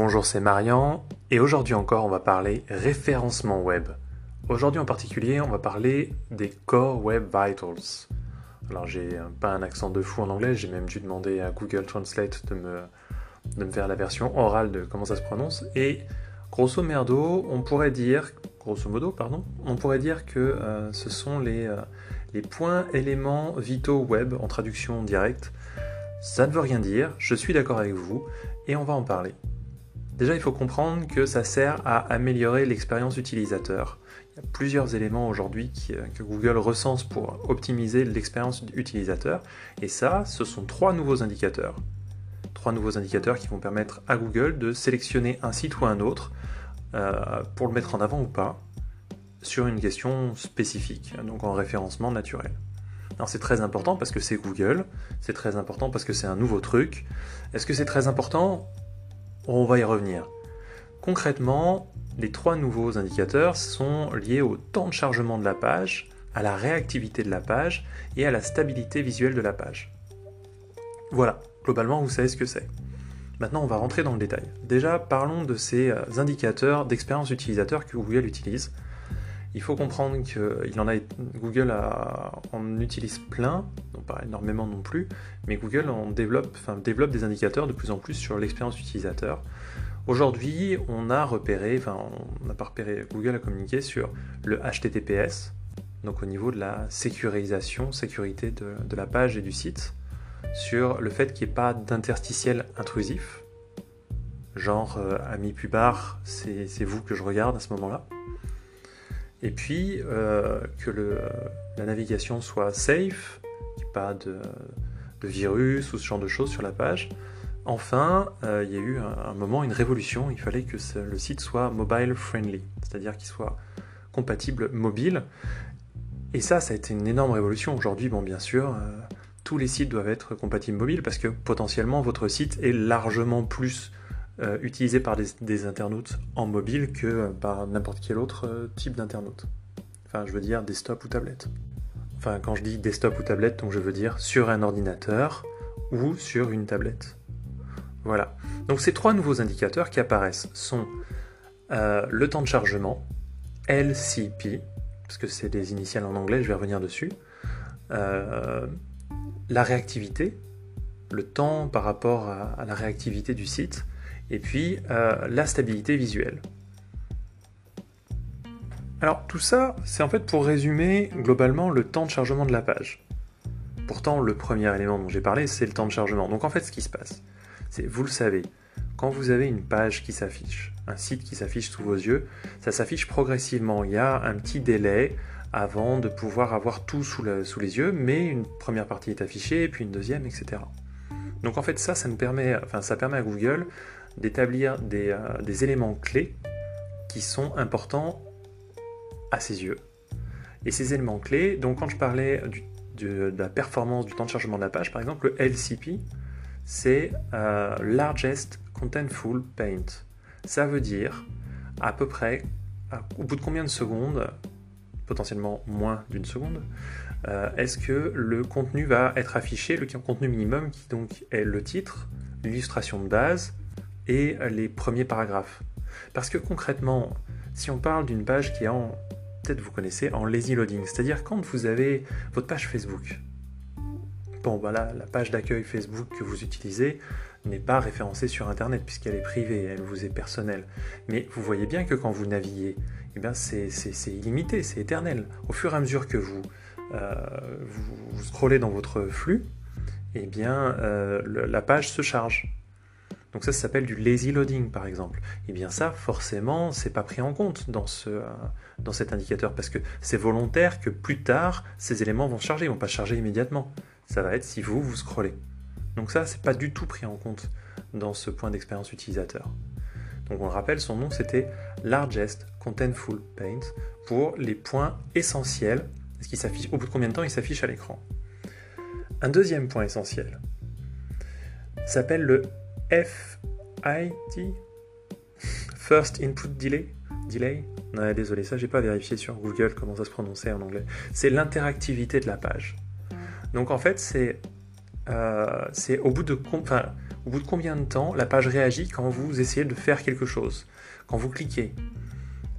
Bonjour, c'est Marian et aujourd'hui encore on va parler référencement web. Aujourd'hui en particulier on va parler des Core Web Vitals. Alors j'ai pas un accent de fou en anglais, j'ai même dû demander à Google Translate de me, faire la version orale de comment ça se prononce et grosso merdo on pourrait dire, grosso modo pardon, on pourrait dire que euh, ce sont les, euh, les points éléments vitaux web en traduction directe. Ça ne veut rien dire, je suis d'accord avec vous et on va en parler. Déjà, il faut comprendre que ça sert à améliorer l'expérience utilisateur. Il y a plusieurs éléments aujourd'hui euh, que Google recense pour optimiser l'expérience utilisateur. Et ça, ce sont trois nouveaux indicateurs. Trois nouveaux indicateurs qui vont permettre à Google de sélectionner un site ou un autre euh, pour le mettre en avant ou pas sur une question spécifique, donc en référencement naturel. Alors c'est très important parce que c'est Google, c'est très important parce que c'est un nouveau truc. Est-ce que c'est très important? On va y revenir. Concrètement, les trois nouveaux indicateurs sont liés au temps de chargement de la page, à la réactivité de la page et à la stabilité visuelle de la page. Voilà, globalement vous savez ce que c'est. Maintenant on va rentrer dans le détail. Déjà parlons de ces euh, indicateurs d'expérience utilisateur que Google utilise. Il faut comprendre qu'il en a, Google en utilise plein, non pas énormément non plus, mais Google en développe, enfin, développe des indicateurs de plus en plus sur l'expérience utilisateur. Aujourd'hui, on a repéré, enfin, on n'a pas repéré, Google a communiqué sur le HTTPS, donc au niveau de la sécurisation, sécurité de, la page et du site, sur le fait qu'il n'y ait pas d'interstitiel intrusif, genre euh, ami pubard, c'est vous que je regarde à ce moment-là et puis euh, que la navigation soit safe, qu'il n'y ait pas de, virus ou ce genre de choses sur la page. Enfin, euh, il y a eu un, moment, une révolution, il fallait que le site soit mobile friendly, c'est-à-dire qu'il soit compatible mobile. Et ça, ça a été une énorme révolution. Aujourd'hui, bon, bien sûr, euh, tous les sites doivent être compatibles mobile parce que potentiellement votre site est largement plus euh, utilisé par des, internautes en mobile que par n'importe quel autre euh, type d'internaute. Enfin, je veux dire desktop ou tablette. Enfin, quand je dis desktop ou tablette, donc je veux dire sur un ordinateur ou sur une tablette. Voilà. Donc ces trois nouveaux indicateurs qui apparaissent sont euh, le temps de chargement, LCP, parce que c'est des initiales en anglais, je vais revenir dessus, la réactivité, le temps par rapport à la réactivité du site, et puis euh, la stabilité visuelle. Alors tout ça, c'est en fait pour résumer globalement le temps de chargement de la page. Pourtant, le premier élément dont j'ai parlé, c'est le temps de chargement. Donc en fait, ce qui se passe, c'est, vous le savez, quand vous avez une page qui s'affiche, un site qui s'affiche sous vos yeux, ça s'affiche progressivement. Il y a un petit délai avant de pouvoir avoir tout sous, les yeux, mais une première partie est affichée, puis une deuxième, etc. Donc en fait, ça, ça, nous permet, enfin, ça permet à Google d'établir euh, des, éléments clés qui sont importants à ses yeux. Et ces éléments clés, donc quand je parlais de, la performance du temps de chargement de la page, par exemple, le LCP, c'est euh, Largest Contentful Paint. Ça veut dire à peu près, au bout de combien de secondes, potentiellement moins d'une seconde, euh, est-ce que le contenu va être affiché, le contenu minimum qui donc est le titre, l'illustration de base, et les premiers paragraphes. Parce que concrètement, si on parle d'une page qui est en, peut-être vous connaissez, en lazy loading, c'est-à-dire quand vous avez votre page Facebook, bon voilà, la page d'accueil Facebook que vous utilisez n'est pas référencée sur Internet puisqu'elle est privée, elle vous est personnelle. Mais vous voyez bien que quand vous naviguez, eh bien c'est, illimité, c'est éternel. Au fur et à mesure que vous, euh, vous, scrollez dans votre flux, eh bien euh, la page se charge. Donc ça, ça s'appelle du lazy loading par exemple. Et eh bien ça, forcément, c'est pas pris en compte dans, ce, euh, dans cet indicateur parce que c'est volontaire que plus tard, ces éléments vont charger, ils vont pas charger immédiatement. Ça va être si vous, vous scrollez. Donc ça, c'est pas du tout pris en compte dans ce point d'expérience utilisateur. Donc on le rappelle, son nom c'était Largest Contentful Paint pour les points essentiels. Ce qui s'affiche, au bout de combien de temps il s'affiche à l'écran? Un deuxième point essentiel s'appelle le FIT First Input Delay. Delay. Désolé, ça j'ai pas vérifié sur Google comment ça se prononçait en anglais. C'est l'interactivité de la page. Donc en fait, c'est euh, au bout de enfin, Au bout de combien de temps la page réagit quand vous essayez de faire quelque chose? Quand vous cliquez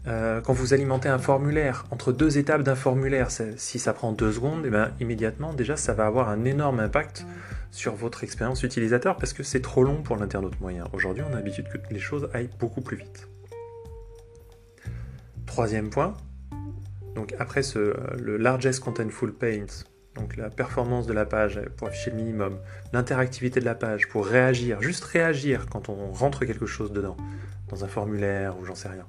euh, quand vous alimentez un formulaire, entre deux étapes d'un formulaire, si ça prend deux secondes, eh ben, immédiatement, déjà, ça va avoir un énorme impact sur votre expérience utilisateur parce que c'est trop long pour l'internaute moyen. Aujourd'hui, on a l'habitude que les choses aillent beaucoup plus vite. Troisième point, donc après ce, euh, le largest contentful paint, donc la performance de la page pour afficher le minimum, l'interactivité de la page pour réagir, juste réagir quand on rentre quelque chose dedans, dans un formulaire ou j'en sais rien.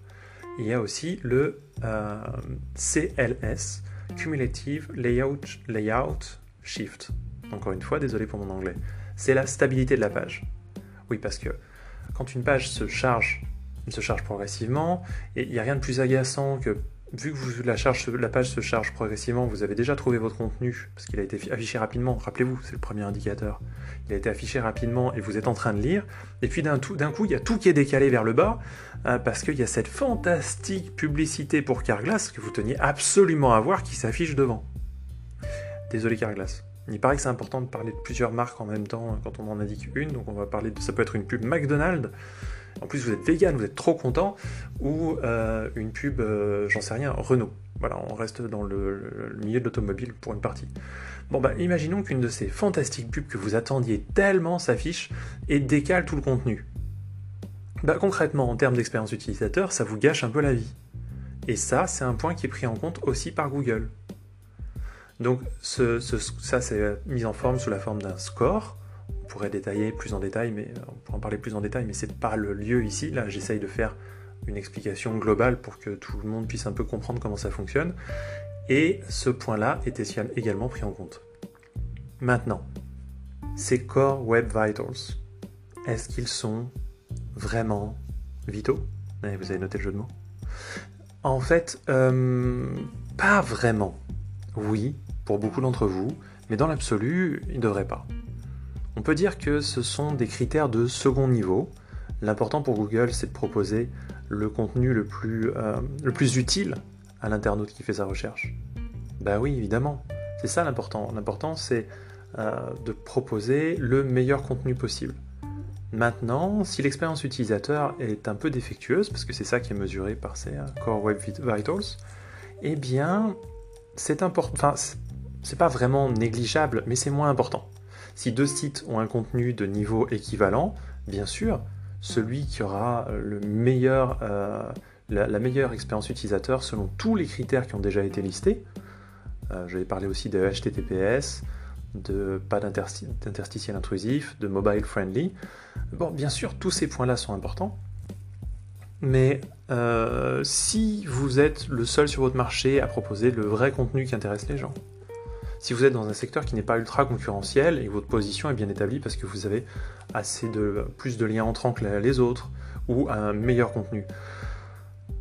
Il y a aussi le euh, CLS, Cumulative Layout, Layout Shift. Encore une fois, désolé pour mon anglais. C'est la stabilité de la page. Oui, parce que quand une page se charge, se charge progressivement, et il n'y a rien de plus agaçant que vu que la, page se charge progressivement, vous avez déjà trouvé votre contenu, parce qu'il a été affiché rapidement, rappelez-vous, c'est le premier indicateur. Il a été affiché rapidement et vous êtes en train de lire, et puis d'un coup, il y a tout qui est décalé vers le bas, euh, parce qu'il y a cette fantastique publicité pour Carglass que vous teniez absolument à voir qui s'affiche devant. Désolé Carglass. Il paraît que c'est important de parler de plusieurs marques en même temps quand on en indique une, donc on va parler de ça peut être une pub McDonald's, en plus vous êtes vegan, vous êtes trop content, ou euh, une pub, euh, j'en sais rien, Renault. Voilà, on reste dans le, milieu de l'automobile pour une partie. Bon bah imaginons qu'une de ces fantastiques pubs que vous attendiez tellement s'affiche et décale tout le contenu. Bah concrètement, en termes d'expérience utilisateur, ça vous gâche un peu la vie. Et ça, c'est un point qui est pris en compte aussi par Google. Donc ça, c'est mis en forme sous la forme d'un score pourrait détailler plus en détail, mais euh, on pourrait en parler plus en détail, mais c'est pas le lieu ici. Là, j'essaye de faire une explication globale pour que tout le monde puisse un peu comprendre comment ça fonctionne. Et ce point-là était également pris en compte. Maintenant, ces Core Web Vitals, est-ce qu'ils sont vraiment vitaux? Eh, Vous avez noté le jeu de mots? En fait, euh, pas vraiment. Oui, pour beaucoup d'entre vous, mais dans l'absolu, ils ne devraient pas. On peut dire que ce sont des critères de second niveau. L'important pour Google, c'est de proposer le contenu le plus, euh, utile à l'internaute qui fait sa recherche. Ben oui, évidemment. C'est ça l'important. L'important, c'est euh, de proposer le meilleur contenu possible. Maintenant, si l'expérience utilisateur est un peu défectueuse, parce que c'est ça qui est mesuré par ces euh, Core Web Vitals, eh bien, c'est important. Enfin, c'est pas vraiment négligeable, mais c'est moins important. Si deux sites ont un contenu de niveau équivalent, bien sûr, celui qui aura meilleur, euh, la, meilleure expérience utilisateur selon tous les critères qui ont déjà été listés, euh, je vais parler aussi de HTTPS, de pas d'interstitiel intrusif, de mobile friendly. Bon, bien sûr, tous ces points-là sont importants, mais euh, si vous êtes le seul sur votre marché à proposer le vrai contenu qui intéresse les gens, si vous êtes dans un secteur qui n'est pas ultra concurrentiel et que votre position est bien établie parce que vous avez assez de plus de liens entrants que les autres ou un meilleur contenu,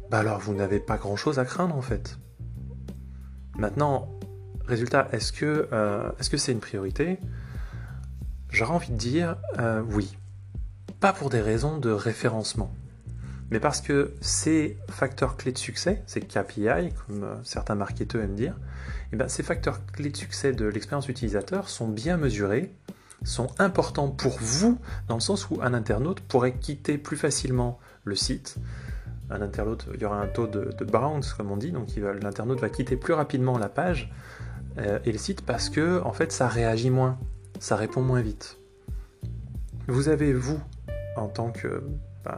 bah alors vous n'avez pas grand chose à craindre en fait. Maintenant, résultat, est-ce que euh, c'est une priorité? J'aurais envie de dire euh, oui. Pas pour des raisons de référencement, mais parce que ces facteurs clés de succès, ces KPI, comme euh, certains marketeurs aiment dire, eh ben, ces facteurs clés de succès de l'expérience utilisateur sont bien mesurés, sont importants pour vous, dans le sens où un internaute pourrait quitter plus facilement le site. Un internaute, il y aura un taux de, bounce, comme on dit, donc l'internaute va quitter plus rapidement la page euh, et le site parce que en fait ça réagit moins, ça répond moins vite. Vous avez vous, en tant que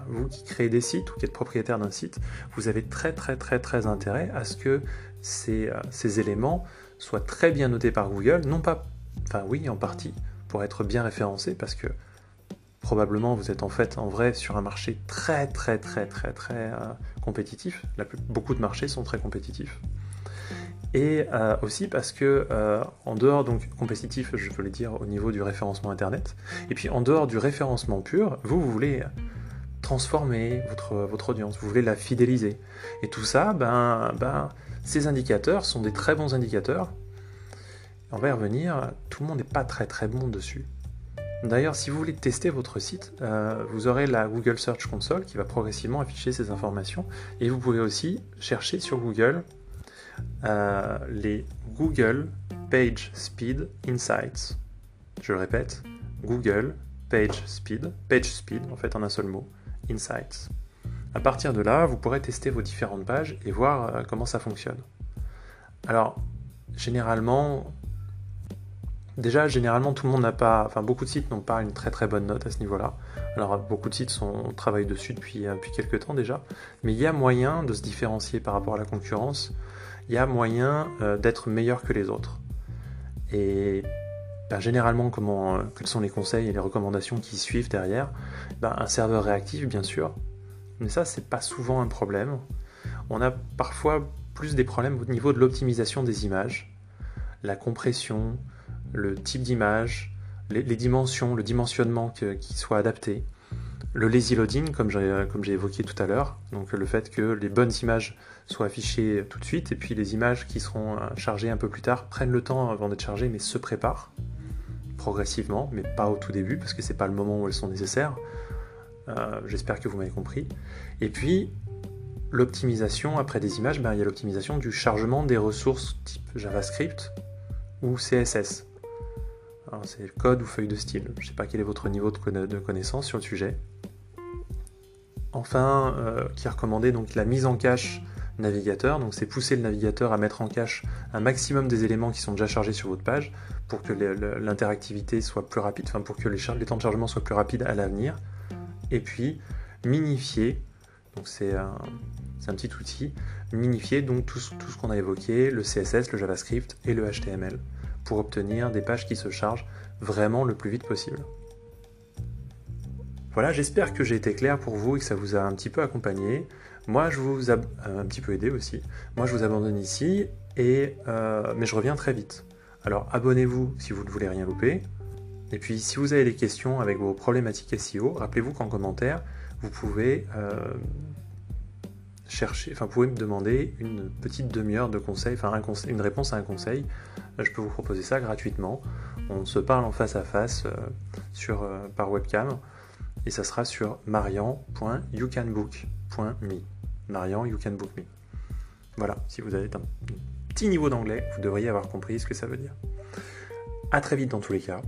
vous qui créez des sites ou qui êtes propriétaire d'un site, vous avez très très très très intérêt à ce que ces, euh, ces, éléments soient très bien notés par Google, non pas, enfin oui en partie, pour être bien référencés, parce que probablement vous êtes en fait en vrai sur un marché très très très très très euh, compétitif. beaucoup de marchés sont très compétitifs. Et euh, aussi parce que en dehors donc compétitif, je le dire au niveau du référencement internet, et puis en dehors du référencement pur, vous, vous voulez transformer votre, audience, vous voulez la fidéliser. Et tout ça, ben, ben, ces indicateurs sont des très bons indicateurs. On va y revenir, tout le monde n'est pas très très bon dessus. D'ailleurs, si vous voulez tester votre site, euh, vous aurez la Google Search Console qui va progressivement afficher ces informations. Et vous pouvez aussi chercher sur Google euh, les Google Page Speed Insights. Je le répète, Google Page Speed, Page Speed en fait en un seul mot, Insights. À partir de là, vous pourrez tester vos différentes pages et voir euh, comment ça fonctionne. Alors, généralement, déjà, généralement, tout le monde n'a pas, enfin, beaucoup de sites n'ont pas une très très bonne note à ce niveau-là. Alors, beaucoup de sites sont, travaillent dessus depuis, euh, depuis quelques temps déjà, mais il y a moyen de se différencier par rapport à la concurrence. Il y a moyen euh, d'être meilleur que les autres. Et ben, généralement, comment, quels sont les conseils et les recommandations qui suivent derrière ben, Un serveur réactif, bien sûr, mais ça, c'est pas souvent un problème. On a parfois plus des problèmes au niveau de l'optimisation des images, la compression, le type d'image, les, dimensions, le dimensionnement qui soit adapté, le lazy loading, comme j'ai évoqué tout à l'heure, donc le fait que les bonnes images soient affichées tout de suite, et puis les images qui seront euh, chargées un peu plus tard prennent le temps avant d'être chargées, mais se préparent progressivement, mais pas au tout début, parce que c'est pas le moment où elles sont nécessaires. Euh, j'espère que vous m'avez compris. Et puis, l'optimisation, après des images, ben, il y a l'optimisation du chargement des ressources type JavaScript ou CSS. C'est code ou feuille de style. Je ne sais pas quel est votre niveau de, connaissance sur le sujet. Enfin, euh, qui est recommandé donc la mise en cache navigateur. Donc c'est pousser le navigateur à mettre en cache un maximum des éléments qui sont déjà chargés sur votre page pour que l'interactivité soit plus rapide, enfin pour que les, les temps de chargement soient plus rapides à l'avenir et puis minifier, donc c'est un, petit outil, minifier donc tout, ce qu'on a évoqué, le CSS, le JavaScript et le HTML, pour obtenir des pages qui se chargent vraiment le plus vite possible. Voilà, j'espère que j'ai été clair pour vous et que ça vous a un petit peu accompagné. Moi, je vous a un petit peu aidé aussi. Moi, je vous abandonne ici, euh, mais je reviens très vite. Alors, abonnez-vous si vous ne voulez rien louper. Et puis si vous avez des questions avec vos problématiques SEO, rappelez-vous qu'en commentaire, vous pouvez euh, chercher, enfin vous pouvez me demander une petite demi-heure de conseil, enfin une réponse à un conseil. Je peux vous proposer ça gratuitement. On se parle en face à face euh, euh, par webcam et ça sera sur marian.youcanbook.me. Marian, you can book me. Voilà, si vous avez un petit niveau d'anglais, vous devriez avoir compris ce que ça veut dire. A très vite dans tous les cas.